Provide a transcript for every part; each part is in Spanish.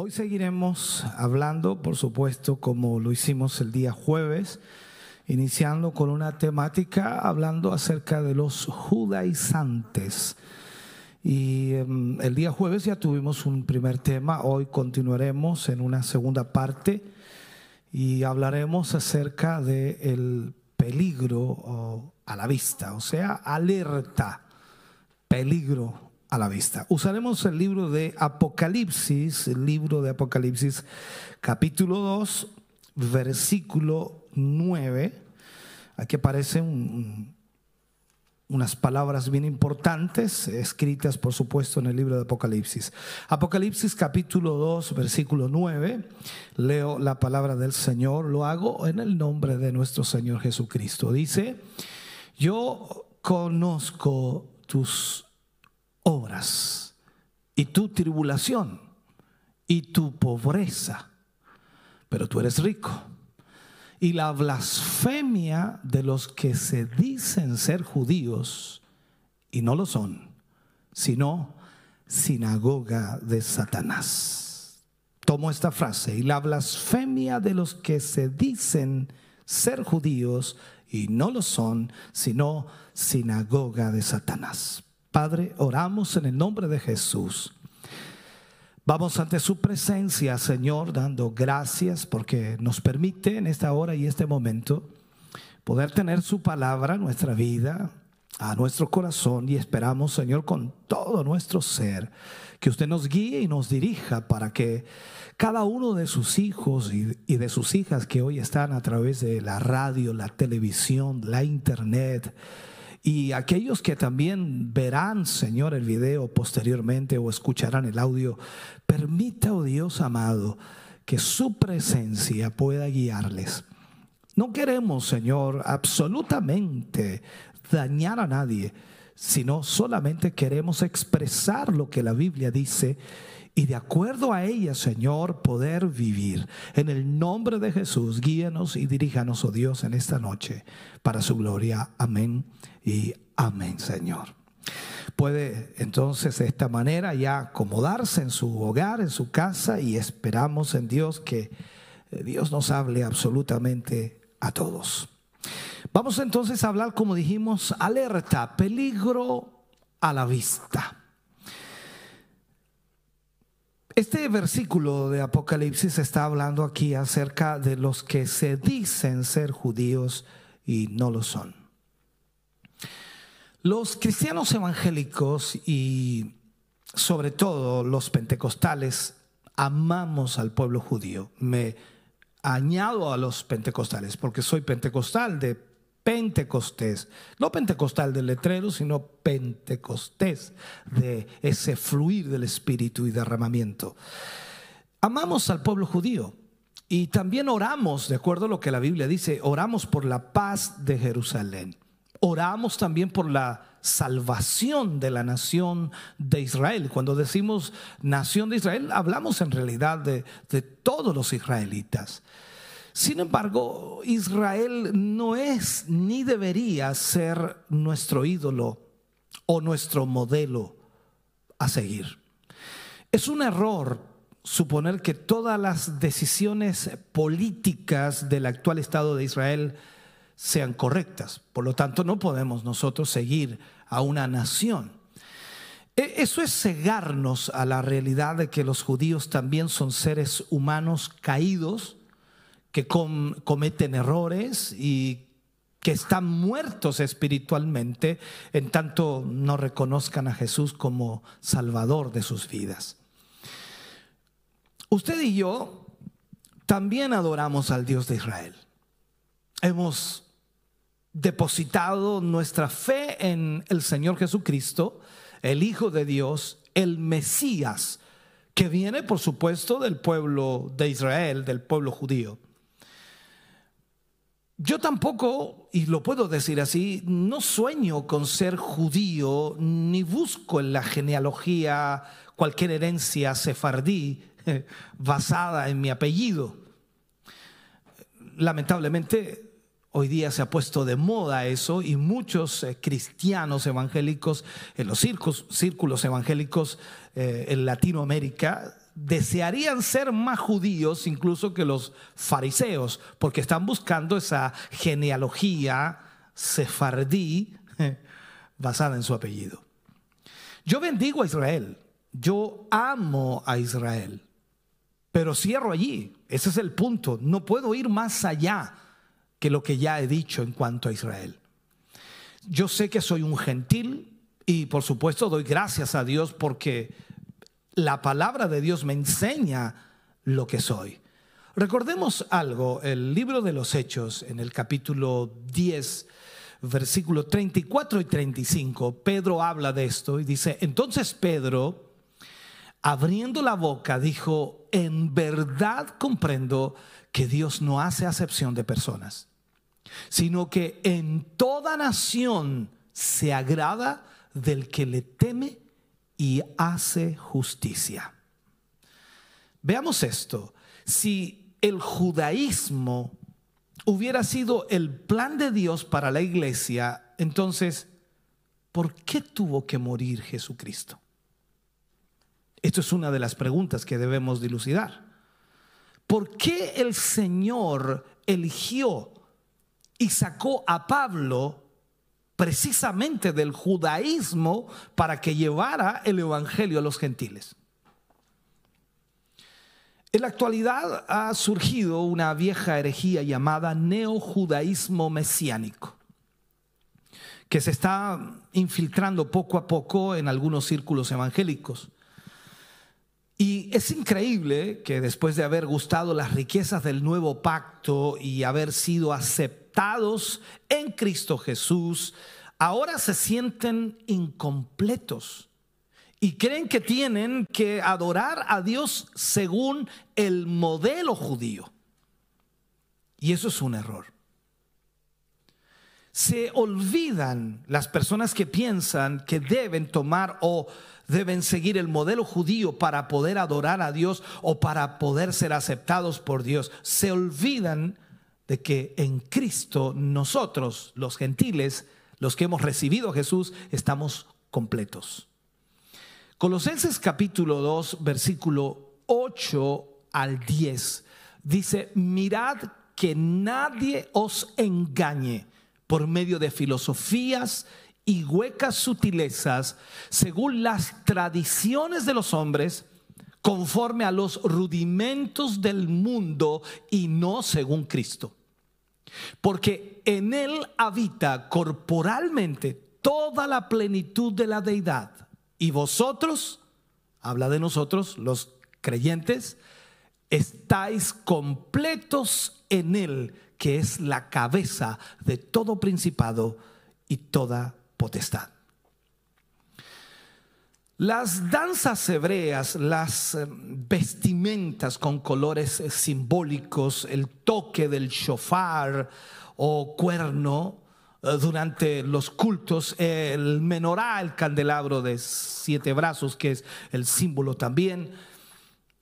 Hoy seguiremos hablando, por supuesto, como lo hicimos el día jueves, iniciando con una temática hablando acerca de los judaizantes. Y em, el día jueves ya tuvimos un primer tema, hoy continuaremos en una segunda parte y hablaremos acerca del el peligro a la vista, o sea, alerta, peligro a la vista. Usaremos el libro de Apocalipsis, el libro de Apocalipsis capítulo 2, versículo 9. Aquí aparecen unas palabras bien importantes, escritas por supuesto en el libro de Apocalipsis. Apocalipsis capítulo 2, versículo 9. Leo la palabra del Señor, lo hago en el nombre de nuestro Señor Jesucristo. Dice, yo conozco tus obras y tu tribulación y tu pobreza, pero tú eres rico. Y la blasfemia de los que se dicen ser judíos y no lo son, sino sinagoga de Satanás. Tomo esta frase, y la blasfemia de los que se dicen ser judíos y no lo son, sino sinagoga de Satanás. Padre, oramos en el nombre de Jesús. Vamos ante su presencia, Señor, dando gracias porque nos permite en esta hora y este momento poder tener su palabra nuestra vida, a nuestro corazón y esperamos, Señor, con todo nuestro ser, que usted nos guíe y nos dirija para que cada uno de sus hijos y, de sus hijas que hoy están a través de la radio, la televisión, la internet, y aquellos que también verán, Señor, el video posteriormente o escucharán el audio, permita, oh Dios amado, que su presencia pueda guiarles. No queremos, Señor, absolutamente dañar a nadie, sino solamente queremos expresar lo que la Biblia dice y de acuerdo a ella, Señor, poder vivir. En el nombre de Jesús, guíanos y diríjanos, oh Dios, en esta noche, para su gloria. Amén y amén, Señor. Puede entonces de esta manera ya acomodarse en su hogar, en su casa, y esperamos en Dios que eh, Dios nos hable absolutamente a todos. Vamos entonces a hablar, como dijimos, alerta, peligro a la vista. Este versículo de Apocalipsis está hablando aquí acerca de los que se dicen ser judíos y no lo son. Los cristianos evangélicos y sobre todo los pentecostales amamos al pueblo judío. Me añado a los pentecostales porque soy pentecostal de Pentecostés, no pentecostal del letrero, sino pentecostés de ese fluir del Espíritu y derramamiento. Amamos al pueblo judío y también oramos, de acuerdo a lo que la Biblia dice, oramos por la paz de Jerusalén. Oramos también por la salvación de la nación de Israel. Cuando decimos nación de Israel, hablamos en realidad de, de todos los israelitas. Sin embargo, Israel no es ni debería ser nuestro ídolo o nuestro modelo a seguir. Es un error suponer que todas las decisiones políticas del actual Estado de Israel sean correctas. Por lo tanto, no podemos nosotros seguir a una nación. E, eso es cegarnos a la realidad de que los judíos también son seres humanos caídos que cometen errores y que están muertos espiritualmente en tanto no reconozcan a Jesús como Salvador de sus vidas. Usted y yo también adoramos al Dios de Israel. Hemos depositado nuestra fe en el Señor Jesucristo, el Hijo de Dios, el Mesías, que viene por supuesto del pueblo de Israel, del pueblo judío. Yo tampoco, y lo puedo decir así, no sueño con ser judío, ni busco en la genealogía cualquier herencia sefardí basada en mi apellido. Lamentablemente, hoy día se ha puesto de moda eso y muchos eh, cristianos evangélicos en los círculos, evangélicos eh, en Latinoamérica desearían ser más judíos incluso que los fariseos, porque están buscando esa genealogía sefardí basada en su apellido. Yo bendigo a Israel, yo amo a Israel, pero cierro allí, ese es el punto, no puedo ir más allá que lo que ya he dicho en cuanto a Israel. Yo sé que soy un gentil y por supuesto doy gracias a Dios porque la palabra de Dios me enseña lo que soy. Recordemos algo, el libro de los Hechos, en el capítulo 10, versículos 34 y 35, Pedro habla de esto y dice, entonces Pedro, abriendo la boca, dijo, en verdad comprendo que Dios no hace acepción de personas, sino que en toda nación se agrada del que le teme y hace justicia. Veamos esto. Si el judaísmo hubiera sido el plan de Dios para la iglesia, entonces, ¿por qué tuvo que morir Jesucristo? Esto es una de las preguntas que debemos dilucidar. ¿Por qué el Señor eligió y sacó a Pablo precisamente del judaísmo para que llevara el Evangelio a los gentiles. En la actualidad ha surgido una vieja herejía llamada neojudaísmo mesiánico, que se está infiltrando poco a poco en algunos círculos evangélicos. Y es increíble que después de haber gustado las riquezas del nuevo pacto y haber sido en Cristo Jesús, ahora se sienten incompletos y creen que tienen que adorar a Dios según el modelo judío. Y eso es un error. Se olvidan las personas que piensan que deben tomar o deben seguir el modelo judío para poder adorar a Dios o para poder ser aceptados por Dios. Se olvidan de que en Cristo nosotros, los gentiles, los que hemos recibido a Jesús, estamos completos. Colosenses capítulo 2, versículo 8 al 10, dice, mirad que nadie os engañe por medio de filosofías y huecas sutilezas según las tradiciones de los hombres, conforme a los rudimentos del mundo y no según Cristo. Porque en Él habita corporalmente toda la plenitud de la deidad. Y vosotros, habla de nosotros, los creyentes, estáis completos en Él, que es la cabeza de todo principado y toda potestad. Las danzas hebreas, las eh, vestimentas con colores eh, simbólicos, el toque del shofar o cuerno eh, durante los cultos, el menorá, el candelabro de siete brazos, que es el símbolo también,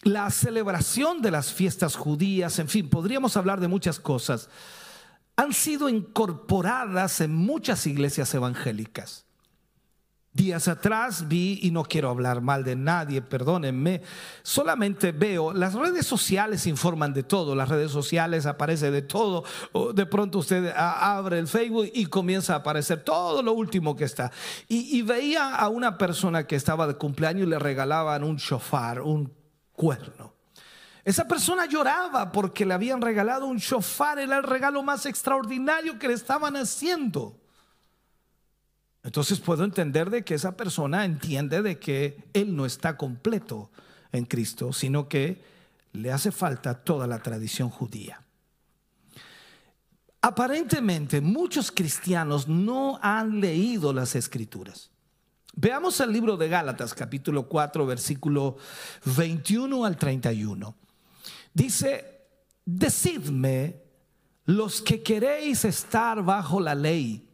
la celebración de las fiestas judías, en fin, podríamos hablar de muchas cosas han sido incorporadas en muchas iglesias evangélicas. Días atrás vi, y no quiero hablar mal de nadie, perdónenme, solamente veo, las redes sociales informan de todo, las redes sociales aparece de todo, de pronto usted abre el Facebook y comienza a aparecer todo lo último que está. Y, veía a una persona que estaba de cumpleaños y le regalaban un shofar, un cuerno. Esa persona lloraba porque le habían regalado un shofar, era el regalo más extraordinario que le estaban haciendo. Entonces puedo entender de que esa persona entiende de que él no está completo en Cristo, sino que le hace falta toda la tradición judía. Aparentemente muchos cristianos no han leído las escrituras. Veamos el libro de Gálatas, capítulo 4, versículo 21 al 31. Dice, decidme los que queréis estar bajo la ley,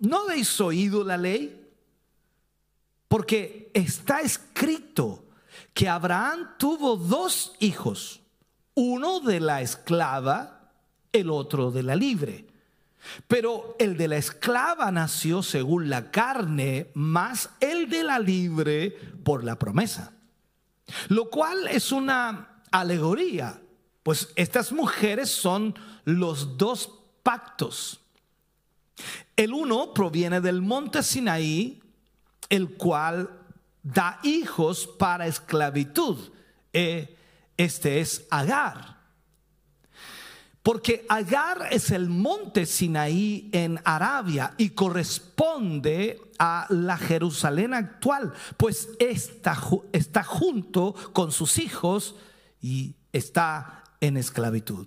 ¿no habéis oído la ley? Porque está escrito que Abraham tuvo dos hijos, uno de la esclava, el otro de la libre. Pero el de la esclava nació según la carne, más el de la libre por la promesa. Lo cual es una alegoría, pues estas mujeres son los dos pactos. El uno proviene del monte Sinaí, el cual da hijos para esclavitud. Eh, este es Agar. Porque Agar es el monte Sinaí en Arabia y corresponde a la Jerusalén actual, pues está, está junto con sus hijos y está en esclavitud.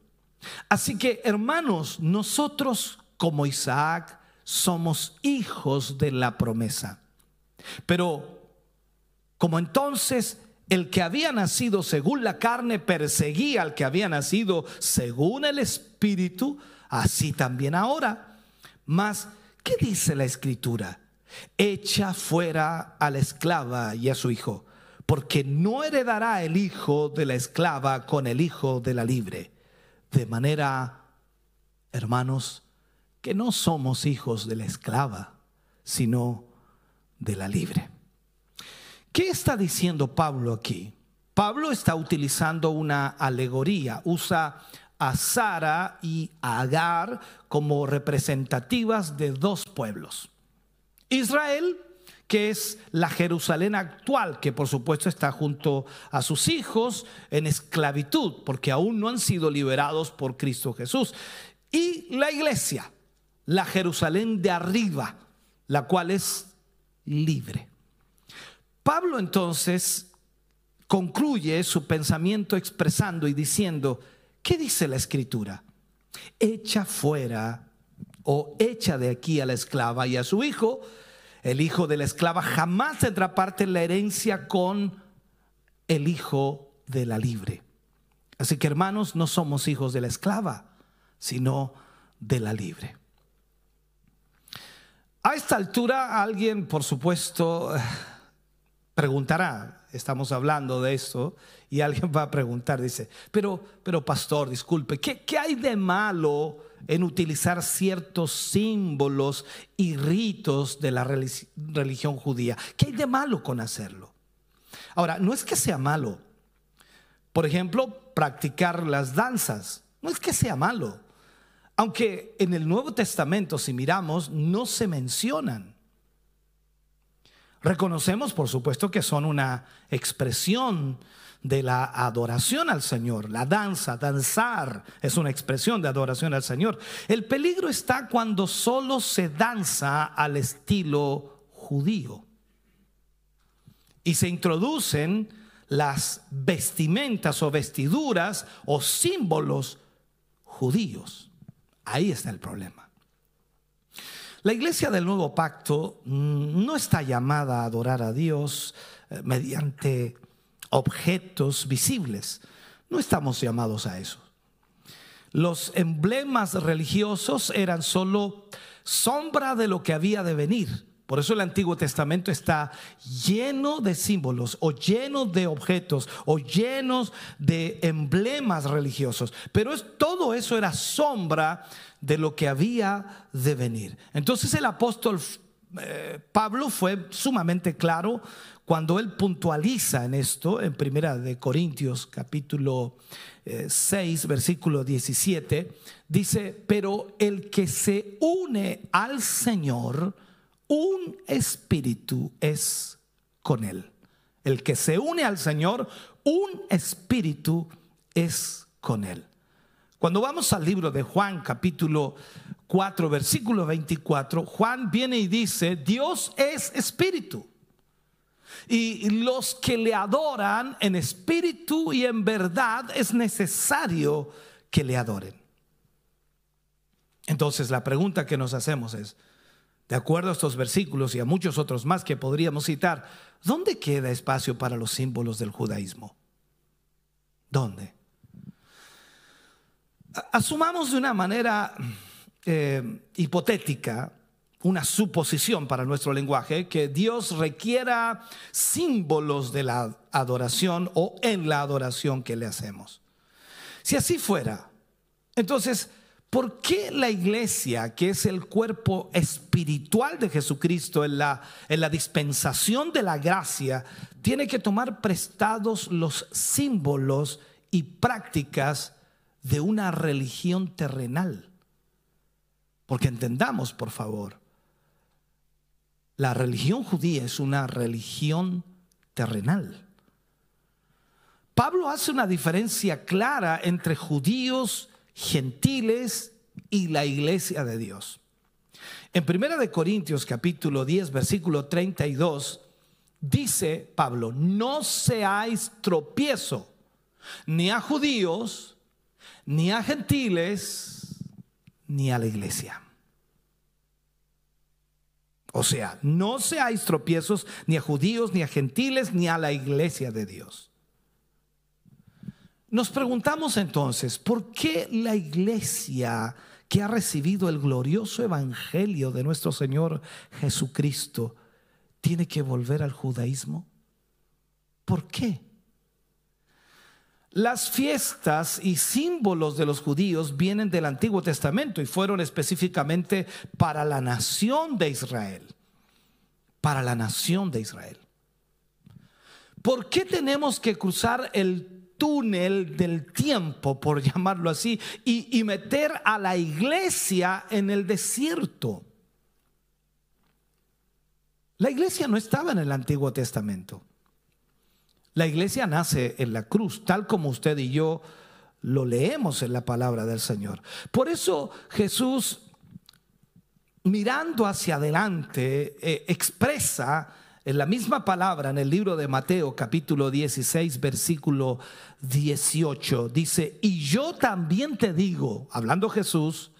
Así que, hermanos, nosotros como Isaac somos hijos de la promesa. Pero como entonces el que había nacido según la carne perseguía al que había nacido según el Espíritu, así también ahora. Mas, ¿qué dice la Escritura? Echa fuera a la esclava y a su hijo, porque no heredará el hijo de la esclava con el hijo de la libre. De manera, hermanos, que no somos hijos de la esclava, sino de la libre. ¿Qué está diciendo Pablo aquí? Pablo está utilizando una alegoría, usa a Sara y a Agar como representativas de dos pueblos. Israel, que es la Jerusalén actual, que por supuesto está junto a sus hijos en esclavitud, porque aún no han sido liberados por Cristo Jesús. Y la iglesia, la Jerusalén de arriba, la cual es libre. Pablo entonces concluye su pensamiento expresando y diciendo, ¿qué dice la escritura? Echa fuera o echa de aquí a la esclava y a su hijo. El hijo de la esclava jamás tendrá parte en la herencia con el hijo de la libre. Así que hermanos, no somos hijos de la esclava, sino de la libre. A esta altura alguien, por supuesto, preguntará, estamos hablando de esto, y alguien va a preguntar, dice, pero, pero pastor, disculpe, ¿qué, ¿qué hay de malo en utilizar ciertos símbolos y ritos de la religión judía? ¿Qué hay de malo con hacerlo? Ahora, no es que sea malo. Por ejemplo, practicar las danzas. No es que sea malo. Aunque en el Nuevo Testamento, si miramos, no se mencionan. Reconocemos, por supuesto, que son una expresión de la adoración al Señor. La danza, danzar, es una expresión de adoración al Señor. El peligro está cuando solo se danza al estilo judío y se introducen las vestimentas o vestiduras o símbolos judíos. Ahí está el problema. La iglesia del nuevo pacto no está llamada a adorar a Dios eh, mediante objetos visibles. No estamos llamados a eso. Los emblemas religiosos eran solo sombra de lo que había de venir. Por eso el Antiguo Testamento está lleno de símbolos o lleno de objetos o llenos de emblemas religiosos. Pero es, todo eso era sombra de lo que había de venir. Entonces el apóstol eh, Pablo fue sumamente claro cuando él puntualiza en esto, en Primera de Corintios capítulo 6, eh, versículo 17, dice, pero el que se une al Señor, un espíritu es con Él. El que se une al Señor, un espíritu es con Él. Cuando vamos al libro de Juan capítulo 4, versículo 24, Juan viene y dice, Dios es espíritu. Y los que le adoran en espíritu y en verdad es necesario que le adoren. Entonces la pregunta que nos hacemos es, de acuerdo a estos versículos y a muchos otros más que podríamos citar, ¿dónde queda espacio para los símbolos del judaísmo? ¿Dónde? Asumamos de una manera eh, hipotética, una suposición para nuestro lenguaje, que Dios requiera símbolos de la adoración o en la adoración que le hacemos. Si así fuera, entonces, ¿por qué la iglesia, que es el cuerpo espiritual de Jesucristo en la, en la dispensación de la gracia, tiene que tomar prestados los símbolos y prácticas de una religión terrenal? Porque entendamos, por favor, la religión judía es una religión terrenal. Pablo hace una diferencia clara entre judíos, gentiles y la iglesia de Dios. En Primera de Corintios capítulo 10 versículo 32 dice Pablo, no seáis tropiezo ni a judíos, ni a gentiles, ni a la iglesia. O sea, no seáis tropiezos ni a judíos, ni a gentiles, ni a la iglesia de Dios. Nos preguntamos entonces, ¿por qué la iglesia que ha recibido el glorioso evangelio de nuestro Señor Jesucristo tiene que volver al judaísmo? ¿Por qué? Las fiestas y símbolos de los judíos vienen del Antiguo Testamento y fueron específicamente para la nación de Israel. Para la nación de Israel. ¿Por qué tenemos que cruzar el túnel del tiempo, por llamarlo así, y, meter a la iglesia en el desierto? La iglesia no estaba en el Antiguo Testamento. La iglesia nace en la cruz, tal como usted y yo lo leemos en la palabra del Señor. Por eso Jesús, mirando hacia adelante, eh, expresa en la misma palabra en el libro de Mateo capítulo 16 versículo 18, dice, y yo también te digo, hablando Jesús,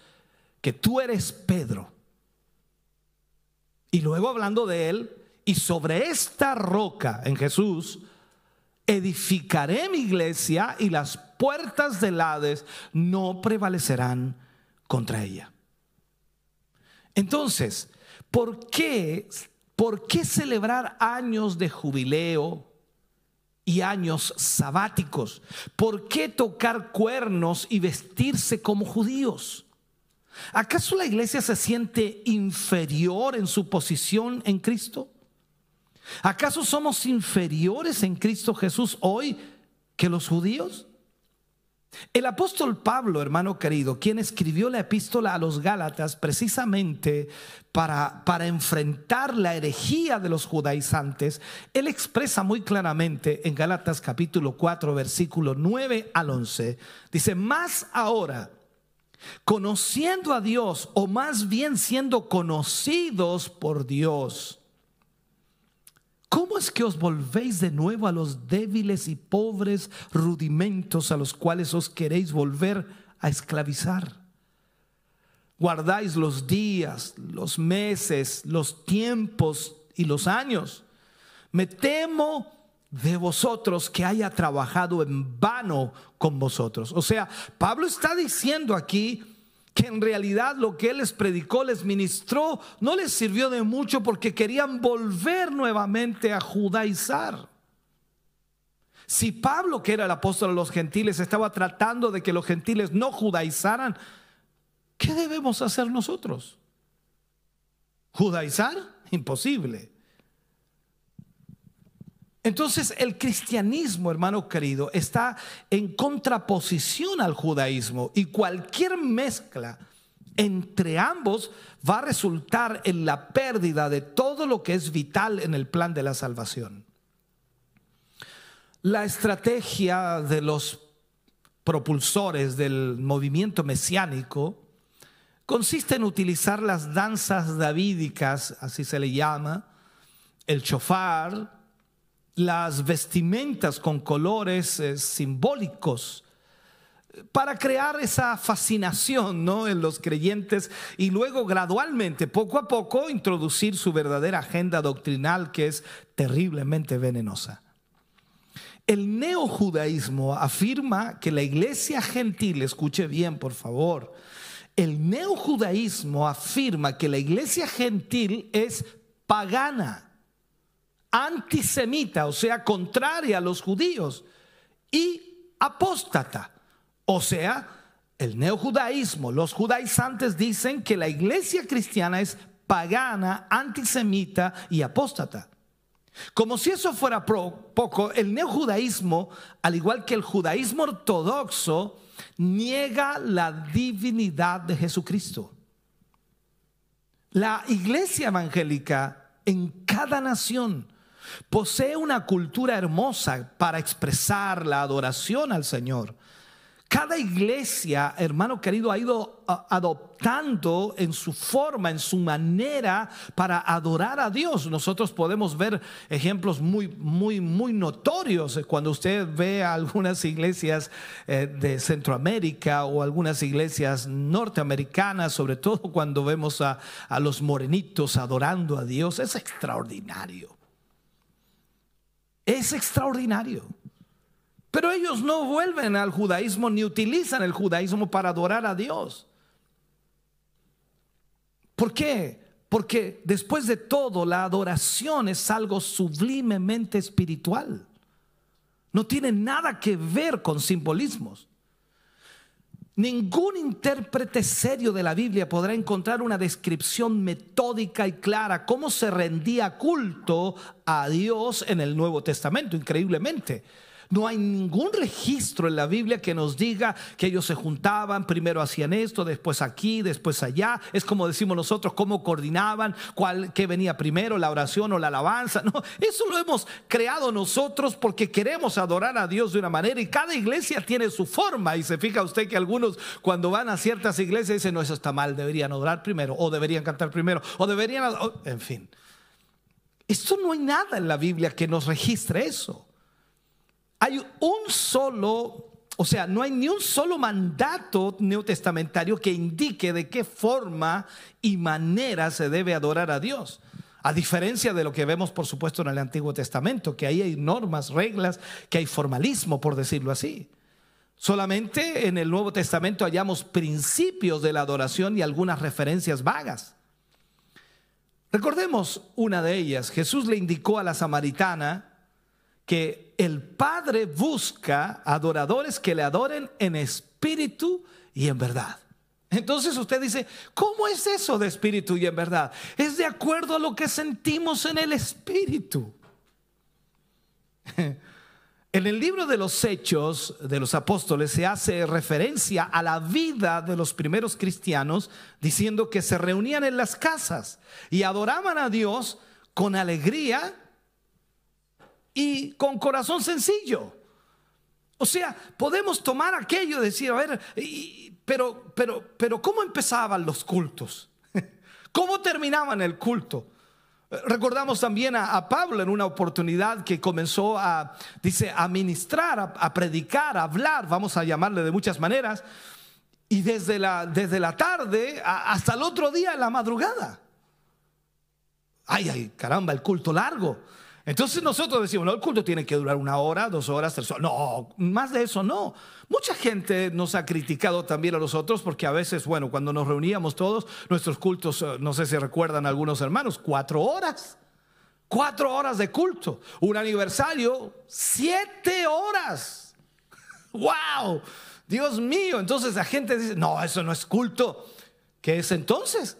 que tú eres Pedro. Y luego hablando de él, y sobre esta roca en Jesús, edificaré mi iglesia y las puertas del Hades no prevalecerán contra ella. Entonces, ¿por qué, ¿por qué celebrar años de jubileo y años sabáticos? ¿Por qué tocar cuernos y vestirse como judíos? ¿Acaso la iglesia se siente inferior en su posición en Cristo? ¿Acaso somos inferiores en Cristo Jesús hoy que los judíos? El apóstol Pablo, hermano querido, quien escribió la epístola a los Gálatas precisamente para, para enfrentar la herejía de los judaizantes, él expresa muy claramente en Gálatas capítulo 4, versículo 9 al 11, dice, más ahora, conociendo a Dios, o más bien siendo conocidos por Dios, ¿Cómo es que os volvéis de nuevo a los débiles y pobres rudimentos a los cuales os queréis volver a esclavizar? Guardáis los días, los meses, los tiempos y los años. Me temo de vosotros que haya trabajado en vano con vosotros. O sea, Pablo está diciendo aquí que en realidad lo que él les predicó, les ministró, no les sirvió de mucho porque querían volver nuevamente a judaizar. Si Pablo, que era el apóstol de los gentiles, estaba tratando de que los gentiles no judaizaran, ¿qué debemos hacer nosotros? ¿Judaizar? Imposible. Entonces el cristianismo, hermano querido, está en contraposición al judaísmo y cualquier mezcla entre ambos va a resultar en la pérdida de todo lo que es vital en el plan de la salvación. La estrategia de los propulsores del movimiento mesiánico consiste en utilizar las danzas davídicas, así se le llama, el chofar, las vestimentas con colores eh, simbólicos, para crear esa fascinación ¿no? en los creyentes y luego gradualmente, poco a poco, introducir su verdadera agenda doctrinal que es terriblemente venenosa. El neojudaísmo afirma que la iglesia gentil, escuche bien por favor, el neojudaísmo afirma que la iglesia gentil es pagana, antisemita, o sea, contraria a los judíos, y apóstata. O sea, el neojudaísmo, los judaizantes dicen que la iglesia cristiana es pagana, antisemita y apóstata. Como si eso fuera poco, el neojudaísmo, al igual que el judaísmo ortodoxo, niega la divinidad de Jesucristo. La iglesia evangélica en cada nación posee una cultura hermosa para expresar la adoración al Señor. Cada iglesia, hermano querido, ha ido adoptando en su forma, en su manera para adorar a Dios. Nosotros podemos ver ejemplos muy, muy, muy notorios cuando usted ve algunas iglesias eh, de Centroamérica o algunas iglesias norteamericanas, sobre todo cuando vemos a, a los morenitos adorando a Dios. Es extraordinario. Es extraordinario. Pero ellos no vuelven al judaísmo ni utilizan el judaísmo para adorar a Dios. ¿Por qué? Porque después de todo la adoración es algo sublimemente espiritual. No tiene nada que ver con simbolismos. Ningún intérprete serio de la Biblia podrá encontrar una descripción metódica y clara cómo se rendía culto a Dios en el Nuevo Testamento, increíblemente. No hay ningún registro en la Biblia que nos diga que ellos se juntaban, primero hacían esto, después aquí, después allá. Es como decimos nosotros, cómo coordinaban, cuál, qué venía primero, la oración o la alabanza. No, eso lo hemos creado nosotros porque queremos adorar a Dios de una manera y cada iglesia tiene su forma. Y se fija usted que algunos cuando van a ciertas iglesias dicen, no, eso está mal, deberían orar primero, o deberían cantar primero, o deberían, en fin. Esto no hay nada en la Biblia que nos registre eso. Hay un solo, o sea, no hay ni un solo mandato neotestamentario que indique de qué forma y manera se debe adorar a Dios. A diferencia de lo que vemos, por supuesto, en el Antiguo Testamento, que ahí hay normas, reglas, que hay formalismo, por decirlo así. Solamente en el Nuevo Testamento hallamos principios de la adoración y algunas referencias vagas. Recordemos una de ellas. Jesús le indicó a la samaritana que el Padre busca adoradores que le adoren en espíritu y en verdad. Entonces usted dice, ¿cómo es eso de espíritu y en verdad? Es de acuerdo a lo que sentimos en el espíritu. En el libro de los Hechos de los Apóstoles se hace referencia a la vida de los primeros cristianos diciendo que se reunían en las casas y adoraban a Dios con alegría y con corazón sencillo. O sea, podemos tomar aquello y decir, a ver, pero, pero, pero ¿cómo empezaban los cultos? ¿Cómo terminaban el culto? Recordamos también a, Pablo en una oportunidad que comenzó a, dice, a ministrar, a, predicar, a hablar, vamos a llamarle de muchas maneras, y desde la, desde la tarde hasta el otro día, la madrugada. Ay, ay, caramba, el culto largo. Entonces nosotros decimos, no, el culto tiene que durar una hora, dos horas, tres horas. No, más de eso no. Mucha gente nos ha criticado también a nosotros porque a veces, bueno, cuando nos reuníamos todos, nuestros cultos, eh, no sé si recuerdan algunos hermanos, cuatro horas. Cuatro horas de culto. Un aniversario, siete horas. ¡Wow! Dios mío. Entonces la gente dice, no, eso no es culto. ¿Qué es entonces?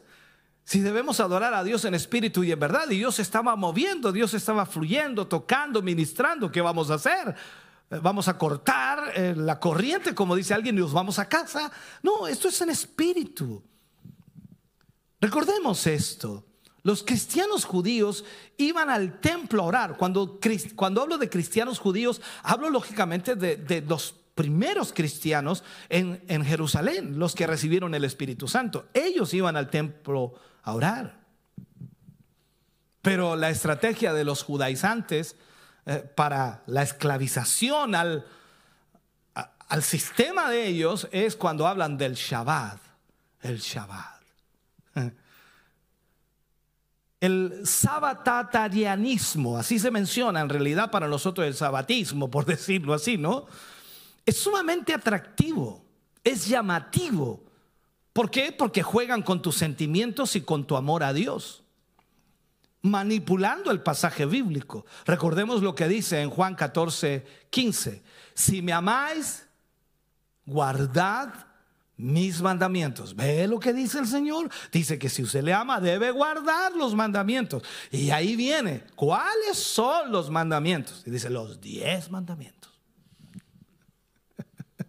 Si debemos adorar a Dios en espíritu y en verdad, y Dios estaba moviendo, Dios estaba fluyendo, tocando, ministrando, ¿qué vamos a hacer? Eh, vamos a cortar eh, la corriente, como dice alguien, y nos vamos a casa. No, esto es en espíritu. Recordemos esto. Los cristianos judíos iban al templo a orar. Cuando, cuando hablo de cristianos judíos, hablo lógicamente de, los primeros cristianos en, en, Jerusalén, los que recibieron el Espíritu Santo. Ellos iban al templo a orar. Pero la estrategia de los judaizantes eh, para la esclavización al, al sistema de ellos es cuando hablan del Shabbat, el Shabbat. El sabatatarianismo, así se menciona en realidad para nosotros el sabatismo, por decirlo así, ¿no? Es sumamente atractivo, es llamativo. ¿Por qué? Porque juegan con tus sentimientos y con tu amor a Dios manipulando el pasaje bíblico. Recordemos lo que dice en Juan 14, 15. Si me amáis, guardad mis mandamientos. ¿Ve lo que dice el Señor? Dice que si usted le ama, debe guardar los mandamientos. Y ahí viene, ¿cuáles son los mandamientos? Y dice, los diez mandamientos.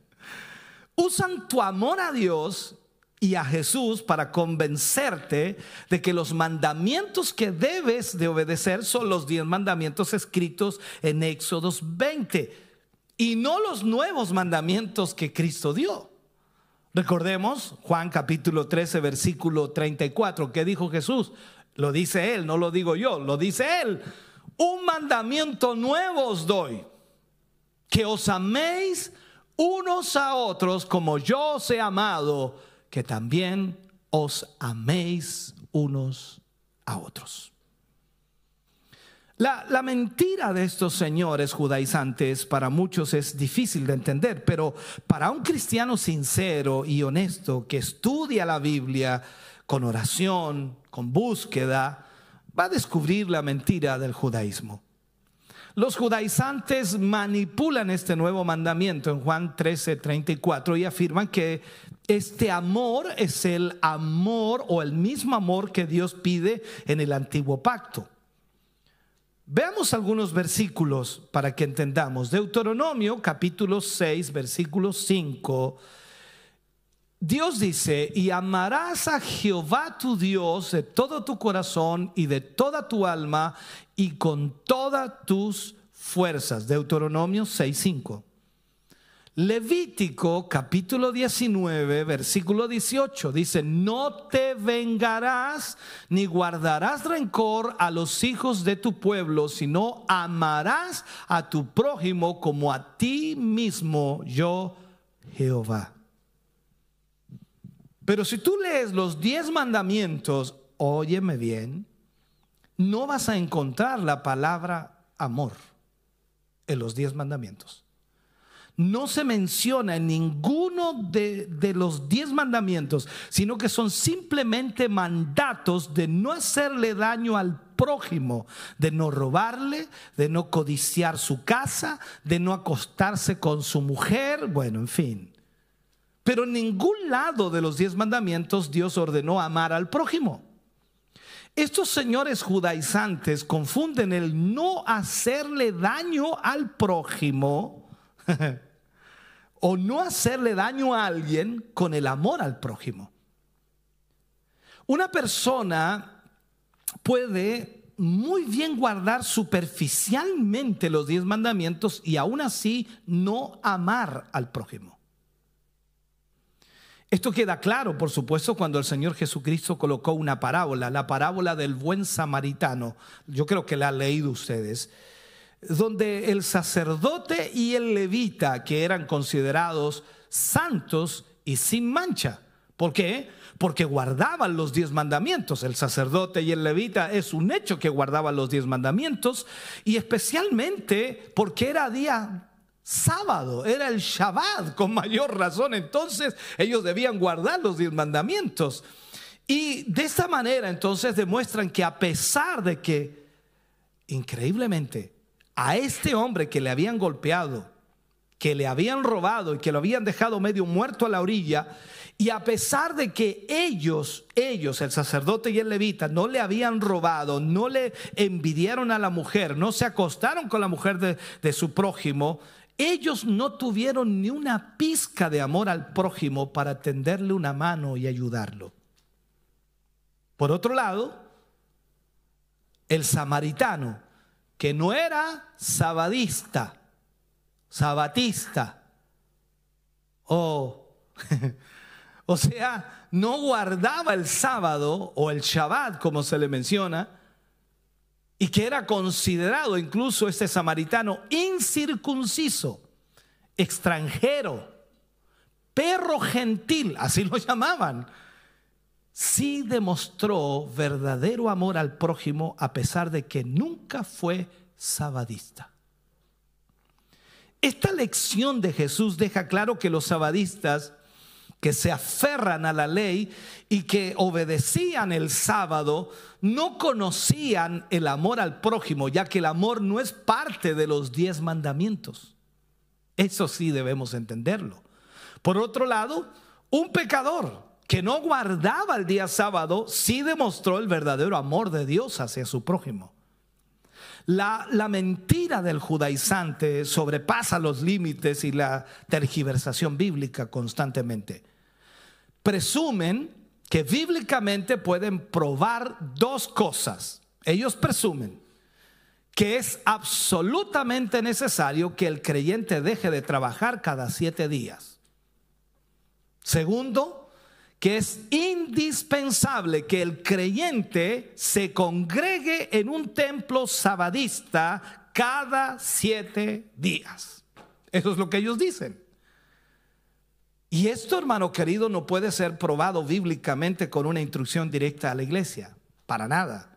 Usan tu amor a Dios y a Jesús para convencerte de que los mandamientos que debes de obedecer son los diez mandamientos escritos en Éxodos 20 y no los nuevos mandamientos que Cristo dio. Recordemos Juan capítulo 13 versículo 34, ¿qué dijo Jesús? Lo dice él, no lo digo yo, lo dice él. Un mandamiento nuevo os doy, que os améis unos a otros como yo os he amado que también os améis unos a otros. La, la, mentira de estos señores judaizantes para muchos es difícil de entender, pero para un cristiano sincero y honesto que estudia la Biblia con oración, con búsqueda, va a descubrir la mentira del judaísmo. Los judaizantes manipulan este nuevo mandamiento en Juan 13, 34 y afirman que este amor es el amor o el mismo amor que Dios pide en el antiguo pacto. Veamos algunos versículos para que entendamos. Deuteronomio capítulo 6, versículo 5. Dios dice, y amarás a Jehová tu Dios de todo tu corazón y de toda tu alma y con todas tus fuerzas. Deuteronomio 6.5. Levítico capítulo 19, versículo 18 dice, no te vengarás ni guardarás rencor a los hijos de tu pueblo, sino amarás a tu prójimo como a ti mismo, yo Jehová. Pero si tú lees los diez mandamientos, óyeme bien, no vas a encontrar la palabra amor en los diez mandamientos. No se menciona en ninguno de, de, los diez mandamientos, sino que son simplemente mandatos de no hacerle daño al prójimo, de no robarle, de no codiciar su casa, de no acostarse con su mujer, bueno, en fin. Pero en ningún lado de los diez mandamientos Dios ordenó amar al prójimo. Estos señores judaizantes confunden el no hacerle daño al prójimo o no hacerle daño a alguien con el amor al prójimo. Una persona puede muy bien guardar superficialmente los diez mandamientos y aún así no amar al prójimo. Esto queda claro, por supuesto, cuando el Señor Jesucristo colocó una parábola, la parábola del buen samaritano. Yo creo que la han leído ustedes, donde el sacerdote y el levita, que eran considerados santos y sin mancha. ¿Por qué? Porque guardaban los diez mandamientos. El sacerdote y el levita es un hecho que guardaban los diez mandamientos y especialmente porque era día sábado, era el Shabbat con mayor razón. Entonces ellos debían guardar los diez mandamientos. Y de esta manera entonces demuestran que a pesar de que, increíblemente, a este hombre que le habían golpeado, que le habían robado y que lo habían dejado medio muerto a la orilla, y a pesar de que ellos, ellos, el sacerdote y el levita, no le habían robado, no le envidiaron a la mujer, no se acostaron con la mujer de, de su prójimo, ellos no tuvieron ni una pizca de amor al prójimo para tenderle una mano y ayudarlo. Por otro lado, el samaritano, que no era sabadista, sabatista, o, o sea, no guardaba el sábado o el Shabbat, como se le menciona, y que era considerado incluso este samaritano incircunciso, extranjero, perro gentil, así lo llamaban, sí demostró verdadero amor al prójimo a pesar de que nunca fue sabadista. Esta lección de Jesús deja claro que los sabadistas que se aferran a la ley y que obedecían el sábado, no conocían el amor al prójimo, ya que el amor no es parte de los diez mandamientos. Eso sí debemos entenderlo. Por otro lado, un pecador que no guardaba el día sábado sí demostró el verdadero amor de Dios hacia su prójimo. La, la, mentira del judaizante sobrepasa los límites y la tergiversación bíblica constantemente presumen que bíblicamente pueden probar dos cosas. Ellos presumen que es absolutamente necesario que el creyente deje de trabajar cada siete días. Segundo, que es indispensable que el creyente se congregue en un templo sabadista cada siete días. Eso es lo que ellos dicen. Y esto, hermano querido, no puede ser probado bíblicamente con una instrucción directa a la iglesia, para nada,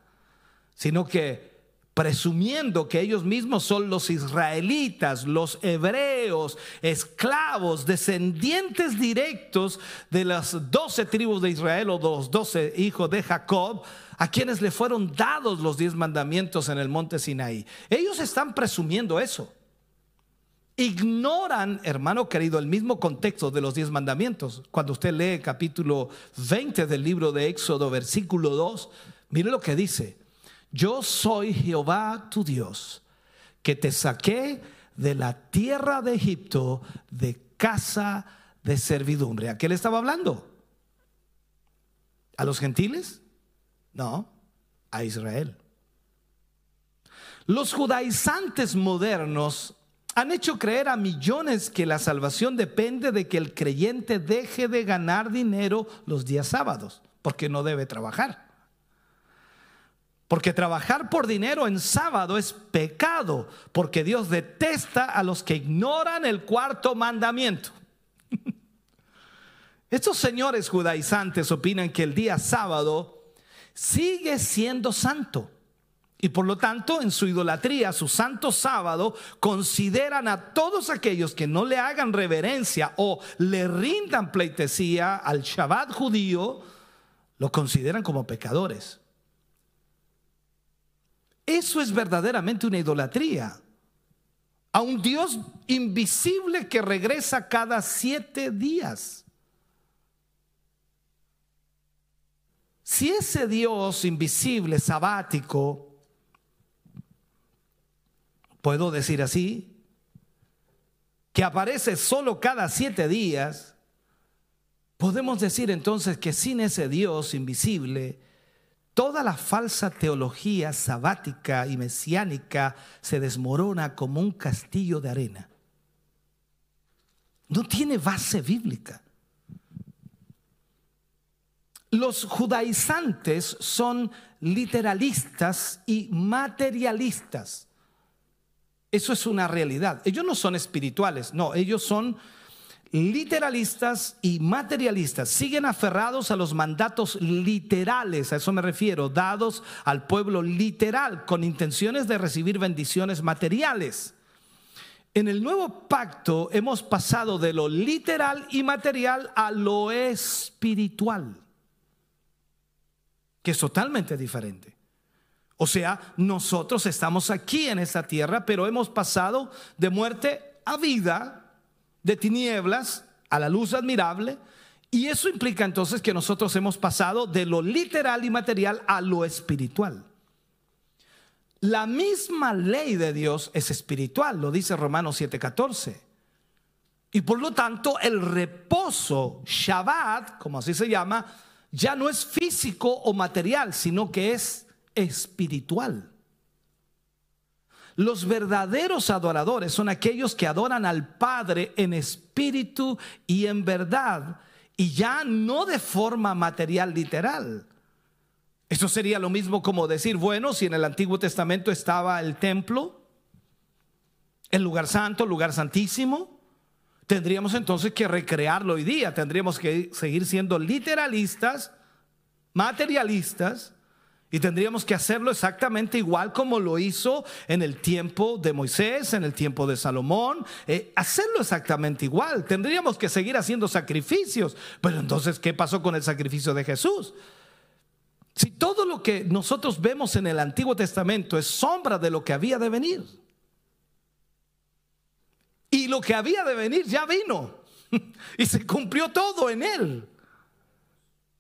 sino que presumiendo que ellos mismos son los israelitas, los hebreos, esclavos, descendientes directos de las doce tribus de Israel o de los doce hijos de Jacob, a quienes le fueron dados los diez mandamientos en el monte Sinaí. Ellos están presumiendo eso ignoran, hermano querido, el mismo contexto de los diez mandamientos. Cuando usted lee capítulo 20 del libro de Éxodo, versículo 2, mire lo que dice. Yo soy Jehová tu Dios, que te saqué de la tierra de Egipto, de casa de servidumbre. ¿A qué le estaba hablando? ¿A los gentiles? No, a Israel. Los judaizantes modernos han hecho creer a millones que la salvación depende de que el creyente deje de ganar dinero los días sábados, porque no debe trabajar. Porque trabajar por dinero en sábado es pecado, porque Dios detesta a los que ignoran el cuarto mandamiento. Estos señores judaizantes opinan que el día sábado sigue siendo santo y por lo tanto, en su idolatría, su santo sábado, consideran a todos aquellos que no le hagan reverencia o le rindan pleitesía al Shabbat judío, lo consideran como pecadores. Eso es verdaderamente una idolatría. A un Dios invisible que regresa cada siete días. Si ese Dios invisible, sabático, puedo decir así, que aparece solo cada siete días, podemos decir entonces que sin ese Dios invisible, toda la falsa teología sabática y mesiánica se desmorona como un castillo de arena. No tiene base bíblica. Los judaizantes son literalistas y materialistas. Eso es una realidad. Ellos no son espirituales, no, ellos son literalistas y materialistas. Siguen aferrados a los mandatos literales, a eso me refiero, dados al pueblo literal, con intenciones de recibir bendiciones materiales. En el nuevo pacto hemos pasado de lo literal y material a lo espiritual, que es totalmente diferente. O sea, nosotros estamos aquí en esta tierra, pero hemos pasado de muerte a vida, de tinieblas a la luz admirable. Y eso implica entonces que nosotros hemos pasado de lo literal y material a lo espiritual. La misma ley de Dios es espiritual, lo dice Romanos 7:14. Y por lo tanto el reposo, Shabbat, como así se llama, ya no es físico o material, sino que es espiritual. Los verdaderos adoradores son aquellos que adoran al Padre en espíritu y en verdad, y ya no de forma material literal. Eso sería lo mismo como decir, bueno, si en el Antiguo Testamento estaba el templo, el lugar santo, el lugar santísimo, tendríamos entonces que recrearlo hoy día, tendríamos que seguir siendo literalistas, materialistas, y tendríamos que hacerlo exactamente igual como lo hizo en el tiempo de Moisés, en el tiempo de Salomón. Eh, hacerlo exactamente igual. Tendríamos que seguir haciendo sacrificios. Pero entonces, ¿qué pasó con el sacrificio de Jesús? Si todo lo que nosotros vemos en el Antiguo Testamento es sombra de lo que había de venir. Y lo que había de venir ya vino. Y se cumplió todo en él.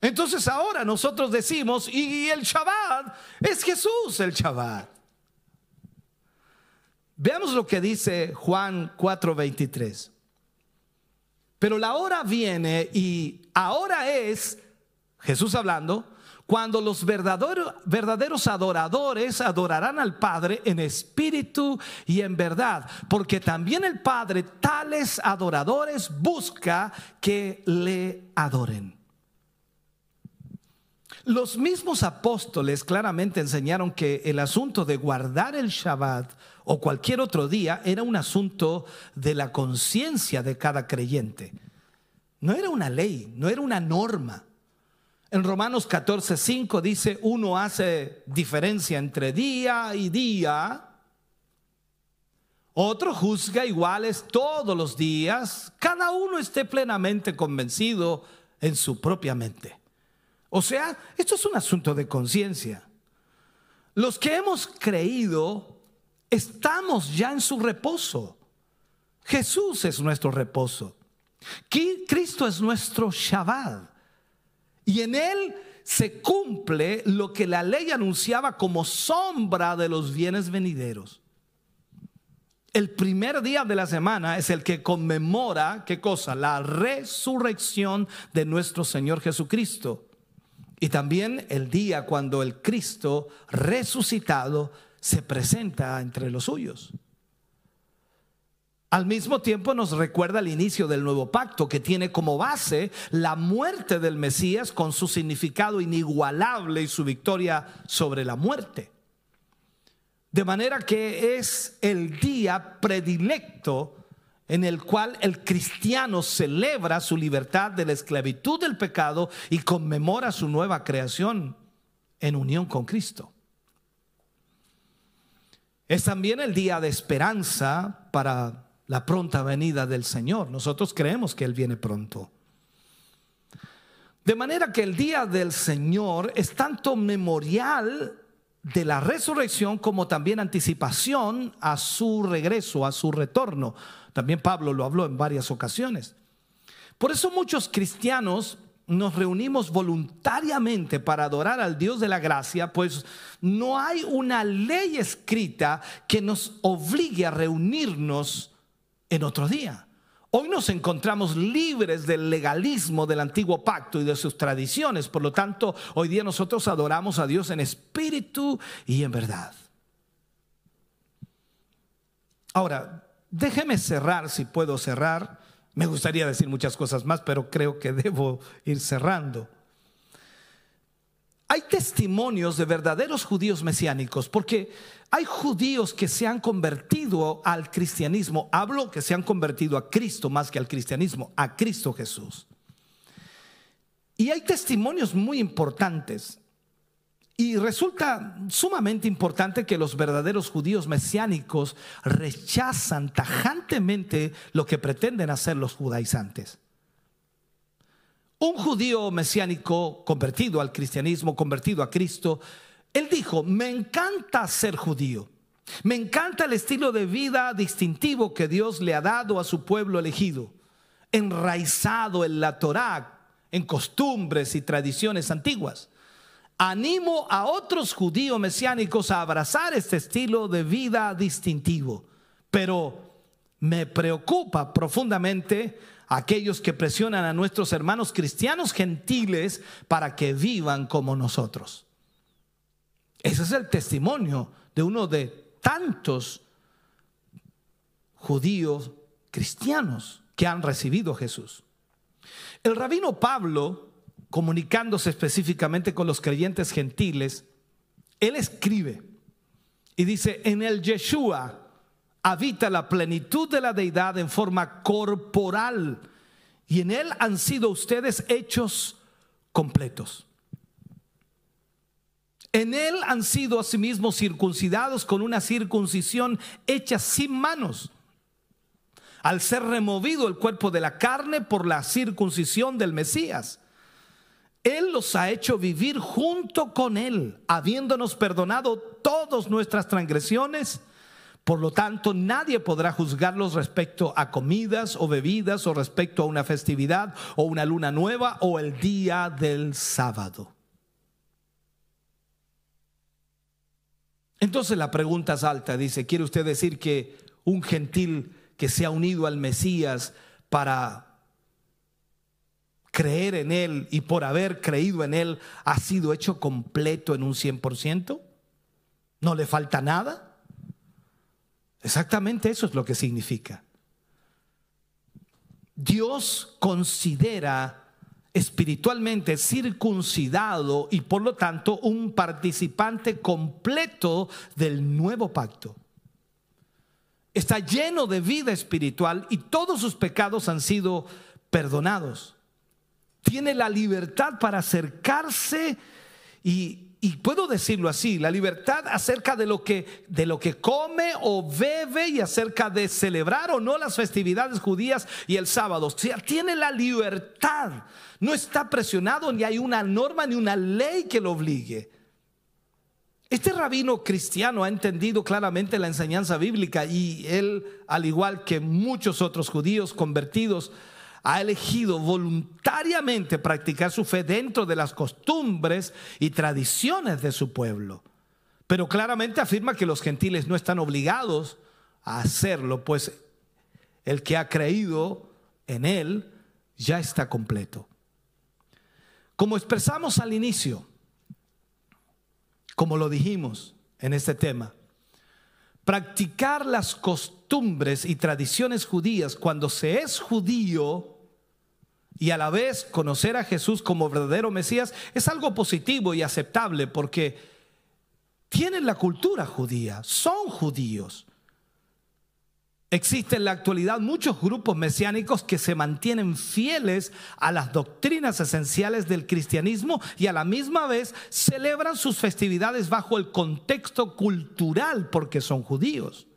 Entonces ahora nosotros decimos, y el Shabbat es Jesús el Shabbat. Veamos lo que dice Juan 4:23. Pero la hora viene y ahora es, Jesús hablando, cuando los verdaderos, verdaderos, adoradores adorarán al Padre en espíritu y en verdad, porque también el Padre tales adoradores busca que le adoren. Los mismos apóstoles claramente enseñaron que el asunto de guardar el Shabbat o cualquier otro día era un asunto de la conciencia de cada creyente. No era una ley, no era una norma. En Romanos 14, 5 dice, uno hace diferencia entre día y día, otro juzga iguales todos los días, cada uno esté plenamente convencido en su propia mente. O sea, esto es un asunto de conciencia. Los que hemos creído estamos ya en su reposo. Jesús es nuestro reposo. Cristo es nuestro Shabbat. Y en él se cumple lo que la ley anunciaba como sombra de los bienes venideros. El primer día de la semana es el que conmemora, ¿qué cosa? La resurrección de nuestro Señor Jesucristo. Y también el día cuando el Cristo resucitado se presenta entre los suyos. Al mismo tiempo nos recuerda el inicio del nuevo pacto que tiene como base la muerte del Mesías con su significado inigualable y su victoria sobre la muerte. De manera que es el día predilecto en el cual el cristiano celebra su libertad de la esclavitud del pecado y conmemora su nueva creación en unión con Cristo. Es también el día de esperanza para la pronta venida del Señor. Nosotros creemos que Él viene pronto. De manera que el día del Señor es tanto memorial de la resurrección como también anticipación a su regreso, a su retorno. También Pablo lo habló en varias ocasiones. Por eso muchos cristianos nos reunimos voluntariamente para adorar al Dios de la gracia, pues no hay una ley escrita que nos obligue a reunirnos en otro día. Hoy nos encontramos libres del legalismo del antiguo pacto y de sus tradiciones. Por lo tanto, hoy día nosotros adoramos a Dios en espíritu y en verdad. Ahora, Déjeme cerrar, si puedo cerrar. Me gustaría decir muchas cosas más, pero creo que debo ir cerrando. Hay testimonios de verdaderos judíos mesiánicos, porque hay judíos que se han convertido al cristianismo. Hablo que se han convertido a Cristo más que al cristianismo, a Cristo Jesús. Y hay testimonios muy importantes. Y resulta sumamente importante que los verdaderos judíos mesiánicos rechazan tajantemente lo que pretenden hacer los judaizantes. Un judío mesiánico convertido al cristianismo, convertido a Cristo, él dijo, me encanta ser judío, me encanta el estilo de vida distintivo que Dios le ha dado a su pueblo elegido, enraizado en la Torá, en costumbres y tradiciones antiguas. Animo a otros judíos mesiánicos a abrazar este estilo de vida distintivo, pero me preocupa profundamente aquellos que presionan a nuestros hermanos cristianos gentiles para que vivan como nosotros. Ese es el testimonio de uno de tantos judíos cristianos que han recibido a Jesús. El rabino Pablo, comunicándose específicamente con los creyentes gentiles, él escribe y dice, en el Yeshua habita la plenitud de la deidad en forma corporal y en él han sido ustedes hechos completos. En él han sido asimismo circuncidados con una circuncisión hecha sin manos, al ser removido el cuerpo de la carne por la circuncisión del Mesías. Él los ha hecho vivir junto con Él, habiéndonos perdonado todas nuestras transgresiones. Por lo tanto, nadie podrá juzgarlos respecto a comidas o bebidas o respecto a una festividad o una luna nueva o el día del sábado. Entonces la pregunta salta, dice, ¿quiere usted decir que un gentil que se ha unido al Mesías para creer en Él y por haber creído en Él ha sido hecho completo en un 100%? ¿No le falta nada? Exactamente eso es lo que significa. Dios considera espiritualmente circuncidado y por lo tanto un participante completo del nuevo pacto. Está lleno de vida espiritual y todos sus pecados han sido perdonados tiene la libertad para acercarse y, puedo decirlo así, la libertad acerca de lo, que, de lo que come o bebe y acerca de celebrar o no las festividades judías y el sábado. Tiene la libertad. No está presionado ni hay una norma ni una ley que lo obligue. Este rabino cristiano ha entendido claramente la enseñanza bíblica y él, al igual que muchos otros judíos convertidos, ha elegido voluntariamente practicar su fe dentro de las costumbres y tradiciones de su pueblo. Pero claramente afirma que los gentiles no están obligados a hacerlo, pues el que ha creído en él ya está completo. Como expresamos al inicio, como lo dijimos en este tema, practicar las costumbres y tradiciones judías cuando se es judío y a la vez conocer a Jesús como verdadero Mesías es algo positivo y aceptable porque tienen la cultura judía, son judíos. Existen en la actualidad muchos grupos mesiánicos que se mantienen fieles a las doctrinas esenciales del cristianismo y a la misma vez celebran sus festividades bajo el contexto cultural porque son judíos.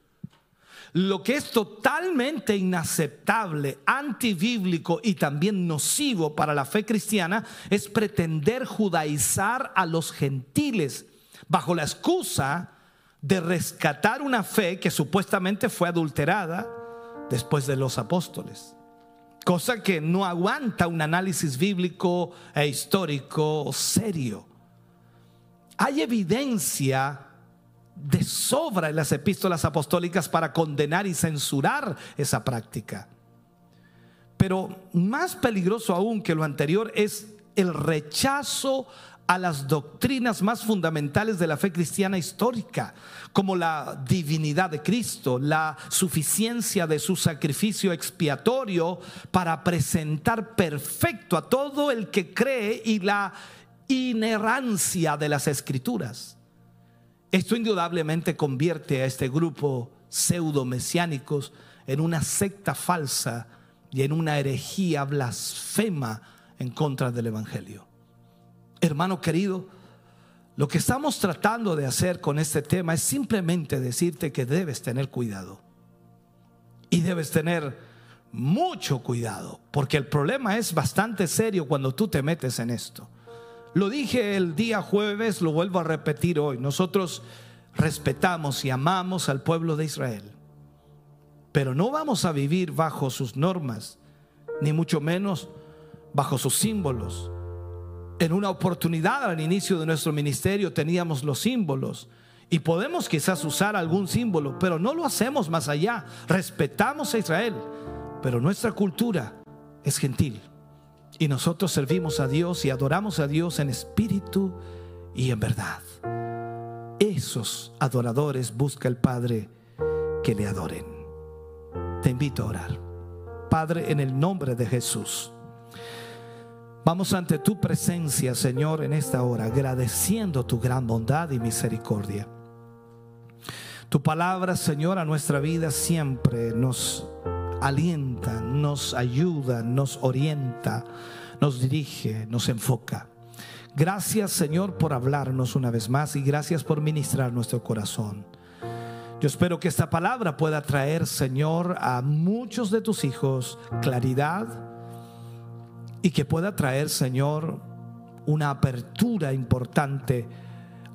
Lo que es totalmente inaceptable, antibíblico y también nocivo para la fe cristiana es pretender judaizar a los gentiles bajo la excusa de rescatar una fe que supuestamente fue adulterada después de los apóstoles. Cosa que no aguanta un análisis bíblico e histórico serio. Hay evidencia de sobra en las epístolas apostólicas para condenar y censurar esa práctica. Pero más peligroso aún que lo anterior es el rechazo a las doctrinas más fundamentales de la fe cristiana histórica, como la divinidad de Cristo, la suficiencia de su sacrificio expiatorio para presentar perfecto a todo el que cree y la inerrancia de las escrituras. Esto indudablemente convierte a este grupo pseudo mesiánicos en una secta falsa y en una herejía blasfema en contra del Evangelio. Hermano querido, lo que estamos tratando de hacer con este tema es simplemente decirte que debes tener cuidado. Y debes tener mucho cuidado, porque el problema es bastante serio cuando tú te metes en esto. Lo dije el día jueves, lo vuelvo a repetir hoy. Nosotros respetamos y amamos al pueblo de Israel, pero no vamos a vivir bajo sus normas, ni mucho menos bajo sus símbolos. En una oportunidad al inicio de nuestro ministerio teníamos los símbolos y podemos quizás usar algún símbolo, pero no lo hacemos más allá. Respetamos a Israel, pero nuestra cultura es gentil. Y nosotros servimos a Dios y adoramos a Dios en espíritu y en verdad. Esos adoradores busca el Padre que le adoren. Te invito a orar. Padre, en el nombre de Jesús. Vamos ante tu presencia, Señor, en esta hora, agradeciendo tu gran bondad y misericordia. Tu palabra, Señor, a nuestra vida siempre nos alienta, nos ayuda, nos orienta, nos dirige, nos enfoca. Gracias, Señor, por hablarnos una vez más y gracias por ministrar nuestro corazón. Yo espero que esta palabra pueda traer, Señor, a muchos de tus hijos claridad y que pueda traer, Señor, una apertura importante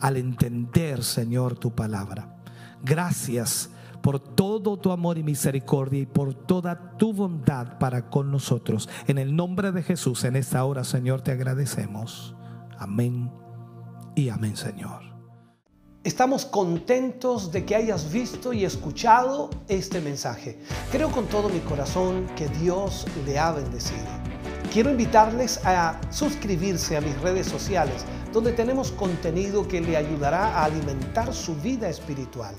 al entender, Señor, tu palabra. Gracias por todo tu amor y misericordia y por toda tu bondad para con nosotros. En el nombre de Jesús, en esta hora, Señor, te agradecemos. Amén y amén, Señor. Estamos contentos de que hayas visto y escuchado este mensaje. Creo con todo mi corazón que Dios le ha bendecido. Quiero invitarles a suscribirse a mis redes sociales, donde tenemos contenido que le ayudará a alimentar su vida espiritual.